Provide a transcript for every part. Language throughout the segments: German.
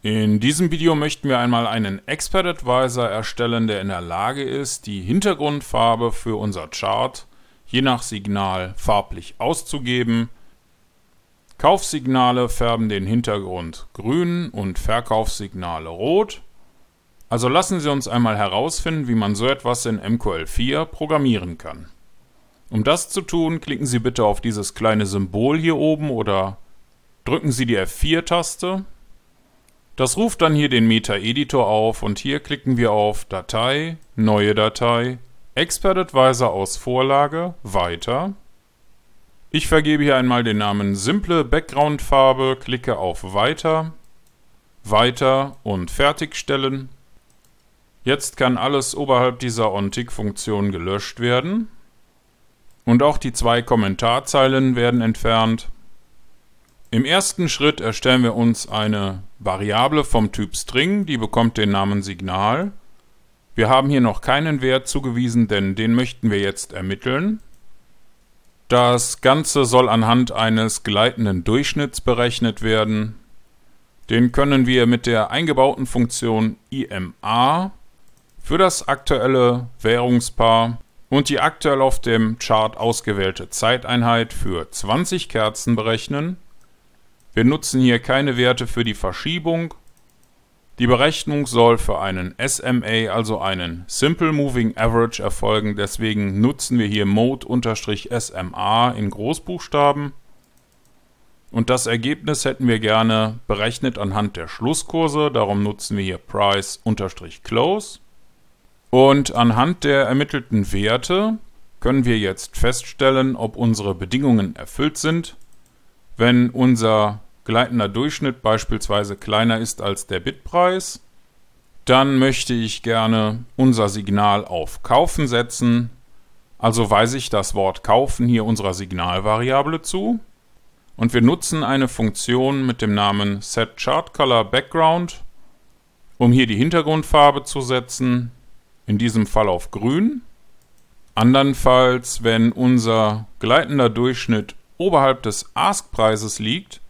In diesem Video möchten wir einmal einen Expert Advisor erstellen, der in der Lage ist, die Hintergrundfarbe für unser Chart je nach Signal farblich auszugeben. Kaufsignale färben den Hintergrund grün und Verkaufssignale rot. Also lassen Sie uns einmal herausfinden, wie man so etwas in MQL4 programmieren kann. Um das zu tun, klicken Sie bitte auf dieses kleine Symbol hier oben oder drücken Sie die F4-Taste das ruft dann hier den Meta-Editor auf und hier klicken wir auf Datei, Neue Datei, Expert Advisor aus Vorlage, Weiter. Ich vergebe hier einmal den Namen Simple Background-Farbe, klicke auf Weiter, Weiter und Fertigstellen. Jetzt kann alles oberhalb dieser OnTick-Funktion gelöscht werden. Und auch die zwei Kommentarzeilen werden entfernt. Im ersten Schritt erstellen wir uns eine Variable vom Typ String, die bekommt den Namen Signal. Wir haben hier noch keinen Wert zugewiesen, denn den möchten wir jetzt ermitteln. Das Ganze soll anhand eines gleitenden Durchschnitts berechnet werden. Den können wir mit der eingebauten Funktion IMA für das aktuelle Währungspaar und die aktuell auf dem Chart ausgewählte Zeiteinheit für 20 Kerzen berechnen. Wir nutzen hier keine Werte für die Verschiebung. Die Berechnung soll für einen SMA, also einen Simple Moving Average, erfolgen. Deswegen nutzen wir hier Mode-SMA in Großbuchstaben. Und das Ergebnis hätten wir gerne berechnet anhand der Schlusskurse. Darum nutzen wir hier Price-Close. Und anhand der ermittelten Werte können wir jetzt feststellen, ob unsere Bedingungen erfüllt sind. Wenn unser gleitender Durchschnitt beispielsweise kleiner ist als der Bitpreis, dann möchte ich gerne unser Signal auf Kaufen setzen. Also weise ich das Wort Kaufen hier unserer Signalvariable zu. Und wir nutzen eine Funktion mit dem Namen setChartColorBackground, um hier die Hintergrundfarbe zu setzen, in diesem Fall auf grün. Andernfalls, wenn unser gleitender Durchschnitt oberhalb des Ask-Preises liegt,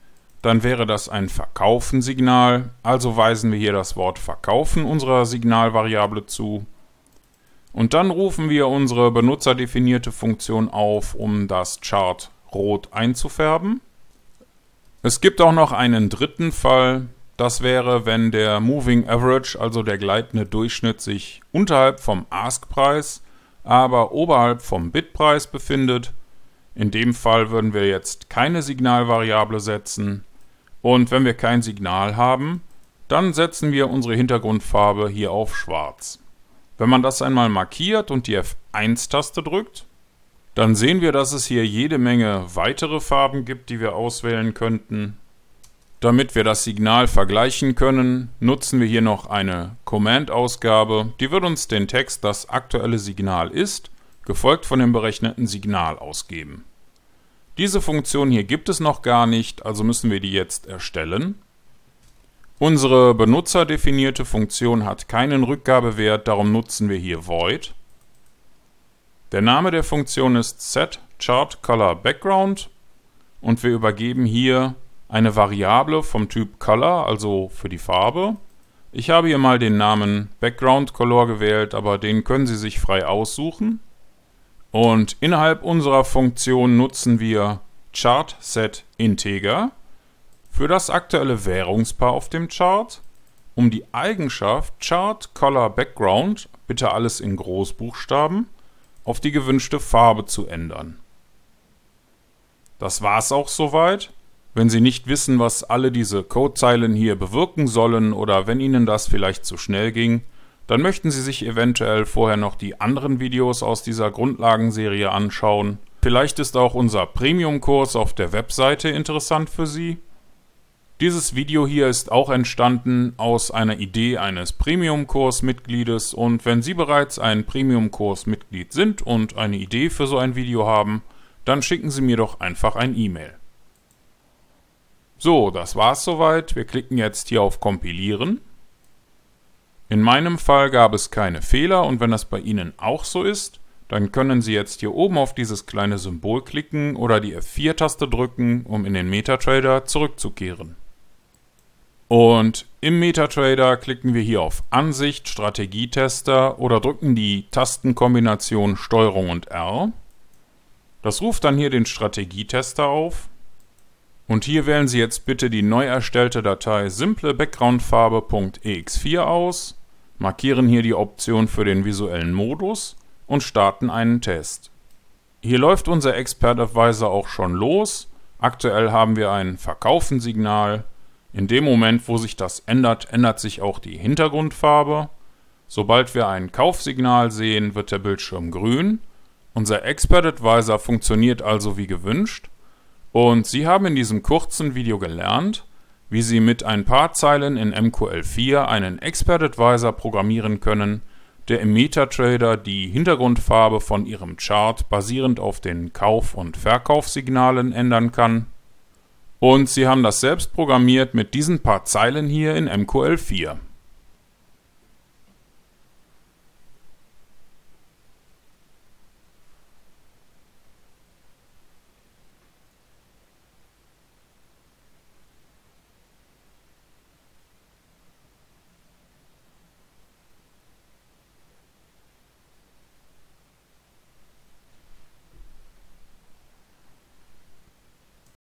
dann wäre das ein Verkaufen-Signal, also weisen wir hier das Wort Verkaufen unserer Signalvariable zu. Und dann rufen wir unsere benutzerdefinierte Funktion auf, um das Chart rot einzufärben. Es gibt auch noch einen dritten Fall, das wäre, wenn der Moving Average, also der gleitende Durchschnitt, sich unterhalb vom Ask-Preis, aber oberhalb vom Bit-Preis befindet. In dem Fall würden wir jetzt keine Signalvariable setzen, und wenn wir kein Signal haben, dann setzen wir unsere Hintergrundfarbe hier auf schwarz. Wenn man das einmal markiert und die F1-Taste drückt, dann sehen wir, dass es hier jede Menge weitere Farben gibt, die wir auswählen könnten. Damit wir das Signal vergleichen können, nutzen wir hier noch eine Command-Ausgabe. Die wird uns den Text das aktuelle Signal ist, gefolgt von dem berechneten Signal ausgeben. Diese Funktion hier gibt es noch gar nicht, also müssen wir die jetzt erstellen. Unsere benutzerdefinierte Funktion hat keinen Rückgabewert, darum nutzen wir hier void. Der Name der Funktion ist setChartColorBackground und wir übergeben hier eine Variable vom Typ Color, also für die Farbe. Ich habe hier mal den Namen Background Color gewählt, aber den können Sie sich frei aussuchen. Und innerhalb unserer Funktion nutzen wir ChartSetInteger für das aktuelle Währungspaar auf dem Chart, um die Eigenschaft ChartColorBackground, bitte alles in Großbuchstaben, auf die gewünschte Farbe zu ändern. Das war's auch soweit. Wenn Sie nicht wissen, was alle diese Codezeilen hier bewirken sollen oder wenn Ihnen das vielleicht zu schnell ging, dann möchten Sie sich eventuell vorher noch die anderen Videos aus dieser Grundlagenserie anschauen. Vielleicht ist auch unser Premium-Kurs auf der Webseite interessant für Sie. Dieses Video hier ist auch entstanden aus einer Idee eines Premium-Kurs-Mitgliedes und wenn Sie bereits ein Premium-Kurs-Mitglied sind und eine Idee für so ein Video haben, dann schicken Sie mir doch einfach ein E-Mail. So, das war's soweit. Wir klicken jetzt hier auf Kompilieren. In meinem Fall gab es keine Fehler und wenn das bei Ihnen auch so ist, dann können Sie jetzt hier oben auf dieses kleine Symbol klicken oder die F4-Taste drücken, um in den MetaTrader zurückzukehren. Und im MetaTrader klicken wir hier auf Ansicht, Strategietester oder drücken die Tastenkombination STRG und R. Das ruft dann hier den Strategietester auf. Und hier wählen Sie jetzt bitte die neu erstellte Datei simple Backgroundfarbe.ex4 aus, markieren hier die Option für den visuellen Modus und starten einen Test. Hier läuft unser Expert Advisor auch schon los. Aktuell haben wir ein Verkaufen-Signal in dem Moment, wo sich das ändert, ändert sich auch die Hintergrundfarbe. Sobald wir ein Kaufsignal sehen, wird der Bildschirm grün. Unser Expert Advisor funktioniert also wie gewünscht. Und Sie haben in diesem kurzen Video gelernt, wie Sie mit ein paar Zeilen in MQL4 einen Expert Advisor programmieren können, der im MetaTrader die Hintergrundfarbe von Ihrem Chart basierend auf den Kauf- und Verkaufssignalen ändern kann und sie haben das selbst programmiert mit diesen paar Zeilen hier in MQL4.